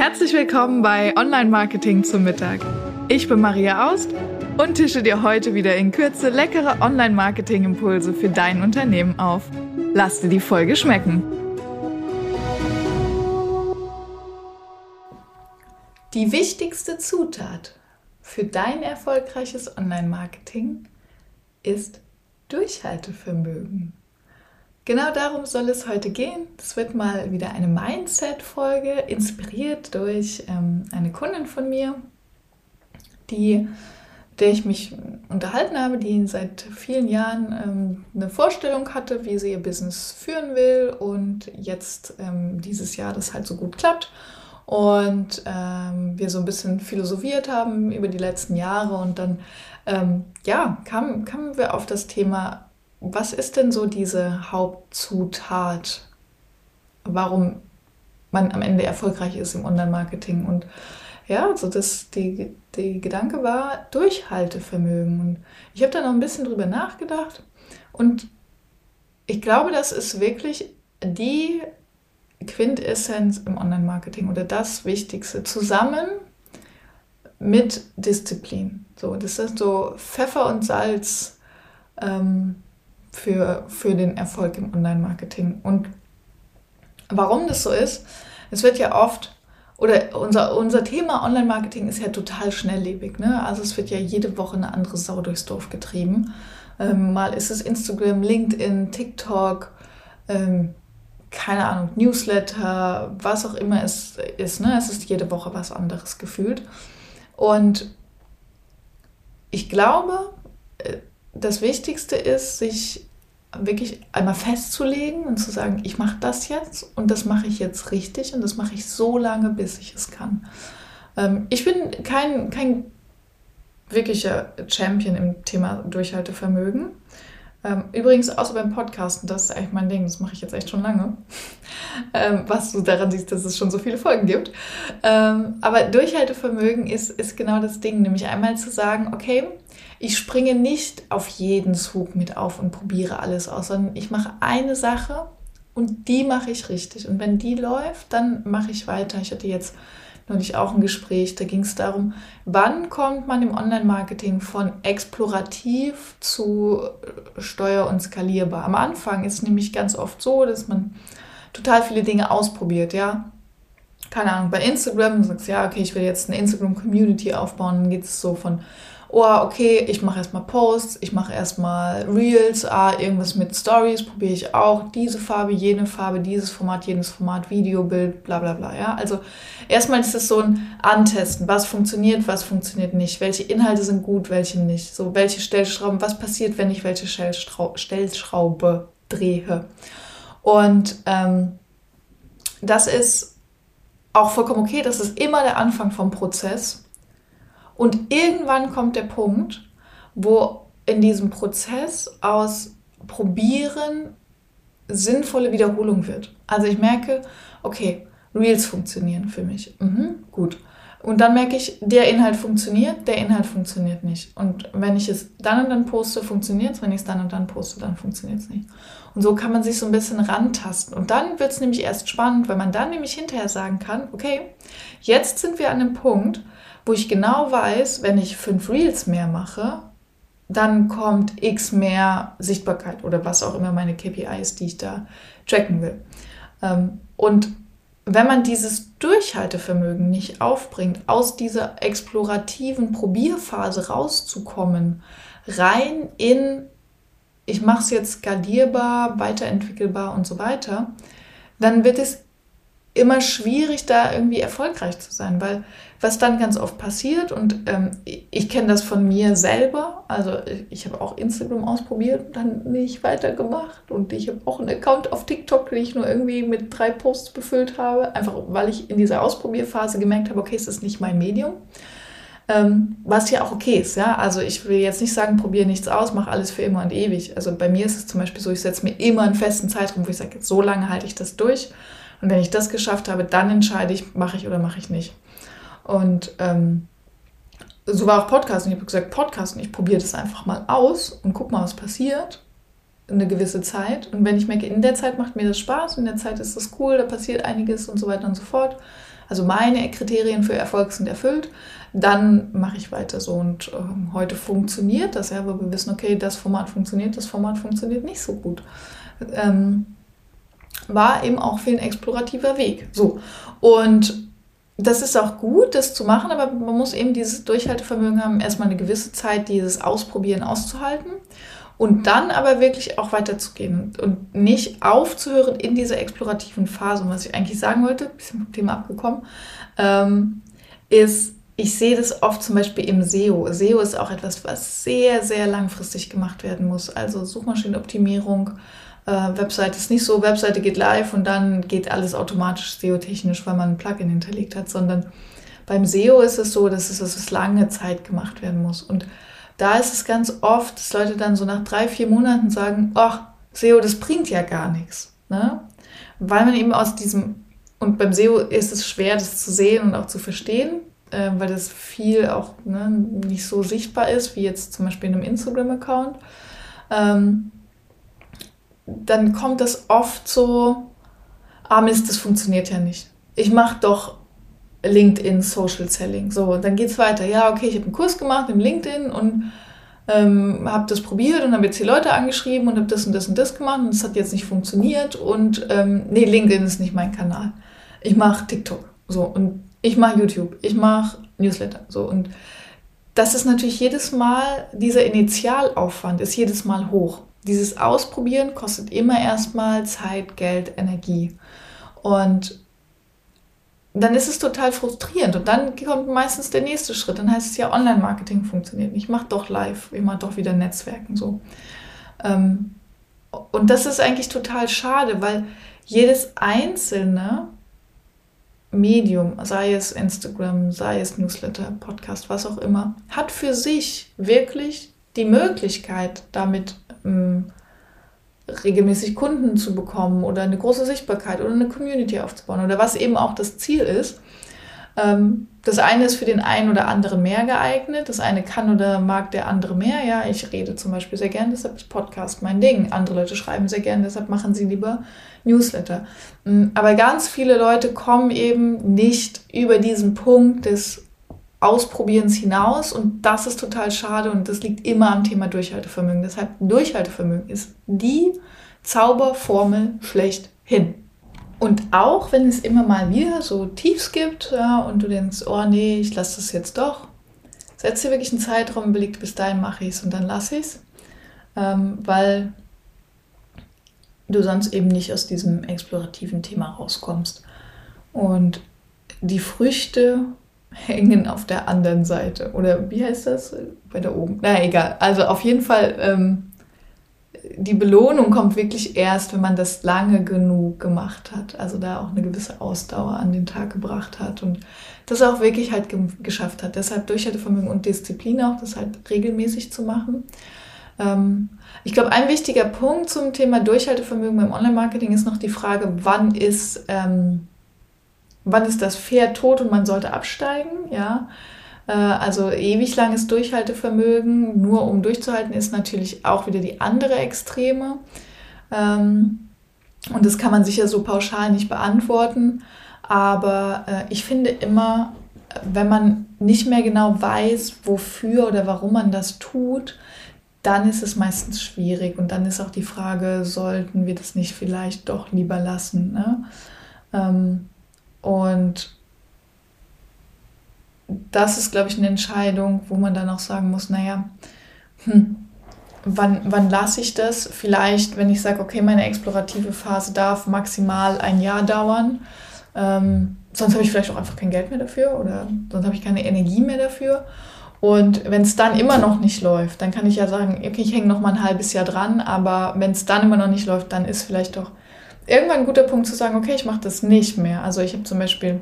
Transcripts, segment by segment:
Herzlich willkommen bei Online Marketing zum Mittag. Ich bin Maria Aust und tische dir heute wieder in Kürze leckere Online Marketing Impulse für dein Unternehmen auf. Lass dir die Folge schmecken. Die wichtigste Zutat für dein erfolgreiches Online Marketing ist Durchhaltevermögen. Genau darum soll es heute gehen. Das wird mal wieder eine Mindset-Folge, inspiriert durch ähm, eine Kundin von mir, die, der ich mich unterhalten habe, die seit vielen Jahren ähm, eine Vorstellung hatte, wie sie ihr Business führen will und jetzt ähm, dieses Jahr das halt so gut klappt. Und ähm, wir so ein bisschen philosophiert haben über die letzten Jahre und dann ähm, ja, kamen kam wir auf das Thema was ist denn so diese Hauptzutat, warum man am Ende erfolgreich ist im Online-Marketing? Und ja, also das, die, die Gedanke war Durchhaltevermögen. Und ich habe da noch ein bisschen drüber nachgedacht und ich glaube, das ist wirklich die Quintessenz im Online-Marketing oder das Wichtigste zusammen mit Disziplin. So, das ist so Pfeffer und Salz ähm, für, für den Erfolg im Online-Marketing. Und warum das so ist, es wird ja oft, oder unser, unser Thema Online-Marketing ist ja total schnelllebig. Ne? Also es wird ja jede Woche eine andere Sau durchs Dorf getrieben. Ähm, mal ist es Instagram, LinkedIn, TikTok, ähm, keine Ahnung, Newsletter, was auch immer es ist. Ne? Es ist jede Woche was anderes gefühlt. Und ich glaube, äh, das Wichtigste ist, sich wirklich einmal festzulegen und zu sagen, ich mache das jetzt und das mache ich jetzt richtig und das mache ich so lange, bis ich es kann. Ähm, ich bin kein, kein wirklicher Champion im Thema Durchhaltevermögen. Ähm, übrigens, außer beim Podcasten, das ist eigentlich mein Ding, das mache ich jetzt echt schon lange. ähm, was du daran siehst, dass es schon so viele Folgen gibt. Ähm, aber Durchhaltevermögen ist, ist genau das Ding, nämlich einmal zu sagen, okay, ich springe nicht auf jeden Zug mit auf und probiere alles aus, sondern ich mache eine Sache und die mache ich richtig. Und wenn die läuft, dann mache ich weiter. Ich hatte jetzt neulich auch ein Gespräch, da ging es darum, wann kommt man im Online-Marketing von explorativ zu äh, steuer- und skalierbar. Am Anfang ist es nämlich ganz oft so, dass man total viele Dinge ausprobiert, ja. Keine Ahnung, bei Instagram, du sagst, ja, okay, ich will jetzt eine Instagram-Community aufbauen, dann geht es so von oh, okay, ich mache erstmal Posts, ich mache erstmal Reels, ah, irgendwas mit Stories probiere ich auch, diese Farbe, jene Farbe, dieses Format, jenes Format, Videobild, bla bla bla. Ja? Also erstmal ist es so ein Antesten, was funktioniert, was funktioniert nicht, welche Inhalte sind gut, welche nicht, so welche Stellschrauben, was passiert, wenn ich welche Stellschraube drehe. Und ähm, das ist auch vollkommen okay, das ist immer der Anfang vom Prozess. Und irgendwann kommt der Punkt, wo in diesem Prozess aus Probieren sinnvolle Wiederholung wird. Also ich merke, okay, Reels funktionieren für mich. Und dann merke ich, der Inhalt funktioniert, der Inhalt funktioniert nicht. Und wenn ich es dann und dann poste, funktioniert es. Wenn ich es dann und dann poste, dann funktioniert es nicht. Und so kann man sich so ein bisschen rantasten. Und dann wird es nämlich erst spannend, weil man dann nämlich hinterher sagen kann, okay, jetzt sind wir an einem Punkt, wo ich genau weiß, wenn ich fünf Reels mehr mache, dann kommt x mehr Sichtbarkeit oder was auch immer meine KPIs, die ich da tracken will. Ähm, und wenn man dieses Durchhaltevermögen nicht aufbringt, aus dieser explorativen Probierphase rauszukommen, rein in, ich mache es jetzt skalierbar, weiterentwickelbar und so weiter, dann wird es immer schwierig, da irgendwie erfolgreich zu sein, weil was dann ganz oft passiert und ähm, ich kenne das von mir selber, also ich habe auch Instagram ausprobiert und dann nicht weitergemacht und ich habe auch einen Account auf TikTok, den ich nur irgendwie mit drei Posts befüllt habe, einfach weil ich in dieser Ausprobierphase gemerkt habe, okay, es ist nicht mein Medium. Ähm, was ja auch okay ist, ja. Also ich will jetzt nicht sagen, probiere nichts aus, mach alles für immer und ewig. Also bei mir ist es zum Beispiel so, ich setze mir immer einen festen Zeitraum, wo ich sage, so lange halte ich das durch. Und wenn ich das geschafft habe, dann entscheide ich, mache ich oder mache ich nicht. Und ähm, so war auch Podcasten. Ich habe gesagt, Podcasten, ich probiere das einfach mal aus und guck mal, was passiert. eine gewisse Zeit. Und wenn ich merke, in der Zeit macht mir das Spaß, in der Zeit ist das cool, da passiert einiges und so weiter und so fort. Also meine Kriterien für Erfolg sind erfüllt, dann mache ich weiter so. Und äh, heute funktioniert das ja, weil wir wissen, okay, das Format funktioniert, das Format funktioniert nicht so gut. Ähm, war eben auch viel ein explorativer Weg. So. Und das ist auch gut, das zu machen, aber man muss eben dieses Durchhaltevermögen haben, erstmal eine gewisse Zeit dieses Ausprobieren auszuhalten und dann aber wirklich auch weiterzugehen und nicht aufzuhören in dieser explorativen Phase. Und was ich eigentlich sagen wollte, ein bisschen vom Thema abgekommen, ähm, ist, ich sehe das oft zum Beispiel im SEO. SEO ist auch etwas, was sehr, sehr langfristig gemacht werden muss. Also Suchmaschinenoptimierung, äh, Webseite ist nicht so, Webseite geht live und dann geht alles automatisch SEO-technisch, weil man ein Plugin hinterlegt hat, sondern beim SEO ist es so, dass es, dass es lange Zeit gemacht werden muss. Und da ist es ganz oft, dass Leute dann so nach drei, vier Monaten sagen, ach, SEO, das bringt ja gar nichts. Ne? Weil man eben aus diesem, und beim SEO ist es schwer, das zu sehen und auch zu verstehen, äh, weil das viel auch ne, nicht so sichtbar ist, wie jetzt zum Beispiel in einem Instagram-Account. Ähm, dann kommt das oft so, ah Mist, das funktioniert ja nicht. Ich mache doch LinkedIn Social Selling. So, und dann geht es weiter. Ja, okay, ich habe einen Kurs gemacht im LinkedIn und ähm, habe das probiert und habe jetzt die Leute angeschrieben und habe das und das und das gemacht und es hat jetzt nicht funktioniert und ähm, nee, LinkedIn ist nicht mein Kanal. Ich mache TikTok. So, und ich mache YouTube, ich mache Newsletter. So, und das ist natürlich jedes Mal, dieser Initialaufwand ist jedes Mal hoch. Dieses Ausprobieren kostet immer erstmal Zeit, Geld, Energie. Und dann ist es total frustrierend. Und dann kommt meistens der nächste Schritt. Dann heißt es ja, Online-Marketing funktioniert. Ich mache doch live, mache doch wieder Netzwerken so. Ähm, und das ist eigentlich total schade, weil jedes einzelne Medium, sei es Instagram, sei es Newsletter, Podcast, was auch immer, hat für sich wirklich die Möglichkeit, damit regelmäßig Kunden zu bekommen oder eine große Sichtbarkeit oder eine Community aufzubauen oder was eben auch das Ziel ist. Ähm, das eine ist für den einen oder anderen mehr geeignet, das eine kann oder mag der andere mehr. Ja, ich rede zum Beispiel sehr gern, deshalb ist Podcast mein Ding. Andere Leute schreiben sehr gern, deshalb machen sie lieber Newsletter. Ähm, aber ganz viele Leute kommen eben nicht über diesen Punkt des Ausprobierens hinaus und das ist total schade und das liegt immer am Thema Durchhaltevermögen. Deshalb Durchhaltevermögen ist die Zauberformel schlechthin. Und auch wenn es immer mal wieder so Tiefs gibt ja, und du denkst, oh nee, ich lasse das jetzt doch, setz dir wirklich einen Zeitraum, überleg, bis dahin mache ich es und dann lasse ich es, ähm, weil du sonst eben nicht aus diesem explorativen Thema rauskommst. Und die Früchte hängen auf der anderen Seite. Oder wie heißt das? Bei der oben. Na egal. Also auf jeden Fall, ähm, die Belohnung kommt wirklich erst, wenn man das lange genug gemacht hat. Also da auch eine gewisse Ausdauer an den Tag gebracht hat und das auch wirklich halt ge geschafft hat. Deshalb Durchhaltevermögen und Disziplin auch, das halt regelmäßig zu machen. Ähm, ich glaube, ein wichtiger Punkt zum Thema Durchhaltevermögen beim Online-Marketing ist noch die Frage, wann ist ähm, wann ist das Pferd tot und man sollte absteigen, ja. Äh, also ewig langes Durchhaltevermögen, nur um durchzuhalten, ist natürlich auch wieder die andere Extreme. Ähm, und das kann man sicher so pauschal nicht beantworten. Aber äh, ich finde immer, wenn man nicht mehr genau weiß, wofür oder warum man das tut, dann ist es meistens schwierig. Und dann ist auch die Frage, sollten wir das nicht vielleicht doch lieber lassen? Ne? Und das ist, glaube ich, eine Entscheidung, wo man dann auch sagen muss, naja, hm, wann, wann lasse ich das? Vielleicht, wenn ich sage, okay, meine explorative Phase darf maximal ein Jahr dauern. Ähm, sonst habe ich vielleicht auch einfach kein Geld mehr dafür oder sonst habe ich keine Energie mehr dafür. Und wenn es dann immer noch nicht läuft, dann kann ich ja sagen, okay, ich hänge noch mal ein halbes Jahr dran, aber wenn es dann immer noch nicht läuft, dann ist vielleicht doch irgendwann ein guter Punkt zu sagen, okay, ich mache das nicht mehr. Also ich habe zum Beispiel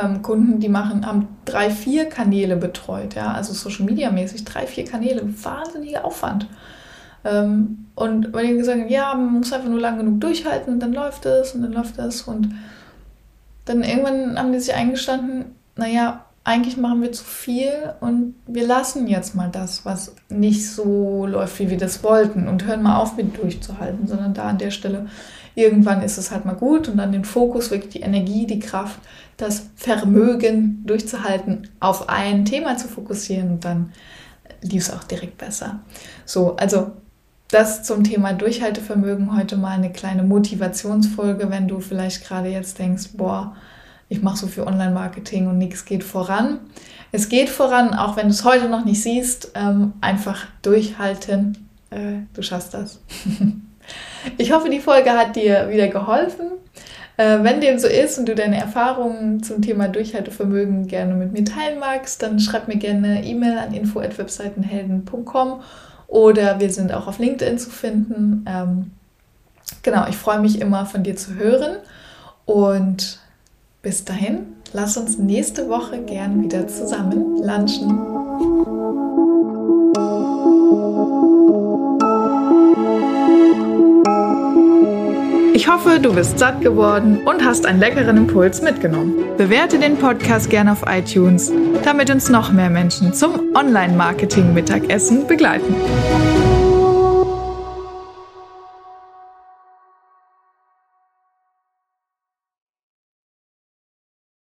ähm, Kunden, die machen, haben drei, vier Kanäle betreut, ja, also Social Media mäßig, drei, vier Kanäle, wahnsinniger Aufwand. Ähm, und weil die gesagt haben, ja, man muss einfach nur lang genug durchhalten und dann läuft es und dann läuft das und dann irgendwann haben die sich eingestanden, naja, eigentlich machen wir zu viel und wir lassen jetzt mal das, was nicht so läuft, wie wir das wollten und hören mal auf mit durchzuhalten, sondern da an der Stelle irgendwann ist es halt mal gut und dann den Fokus, wirklich die Energie, die Kraft, das Vermögen durchzuhalten, auf ein Thema zu fokussieren und dann lief es auch direkt besser. So, also das zum Thema Durchhaltevermögen heute mal eine kleine Motivationsfolge, wenn du vielleicht gerade jetzt denkst, boah, ich mache so viel Online-Marketing und nichts geht voran. Es geht voran, auch wenn du es heute noch nicht siehst. Ähm, einfach durchhalten. Äh, du schaffst das. ich hoffe, die Folge hat dir wieder geholfen. Äh, wenn dem so ist und du deine Erfahrungen zum Thema Durchhaltevermögen gerne mit mir teilen magst, dann schreib mir gerne E-Mail an info@webseitenhelden.com oder wir sind auch auf LinkedIn zu finden. Ähm, genau, ich freue mich immer von dir zu hören und bis dahin, lass uns nächste Woche gern wieder zusammen lunchen. Ich hoffe, du bist satt geworden und hast einen leckeren Impuls mitgenommen. Bewerte den Podcast gerne auf iTunes, damit uns noch mehr Menschen zum Online-Marketing-Mittagessen begleiten.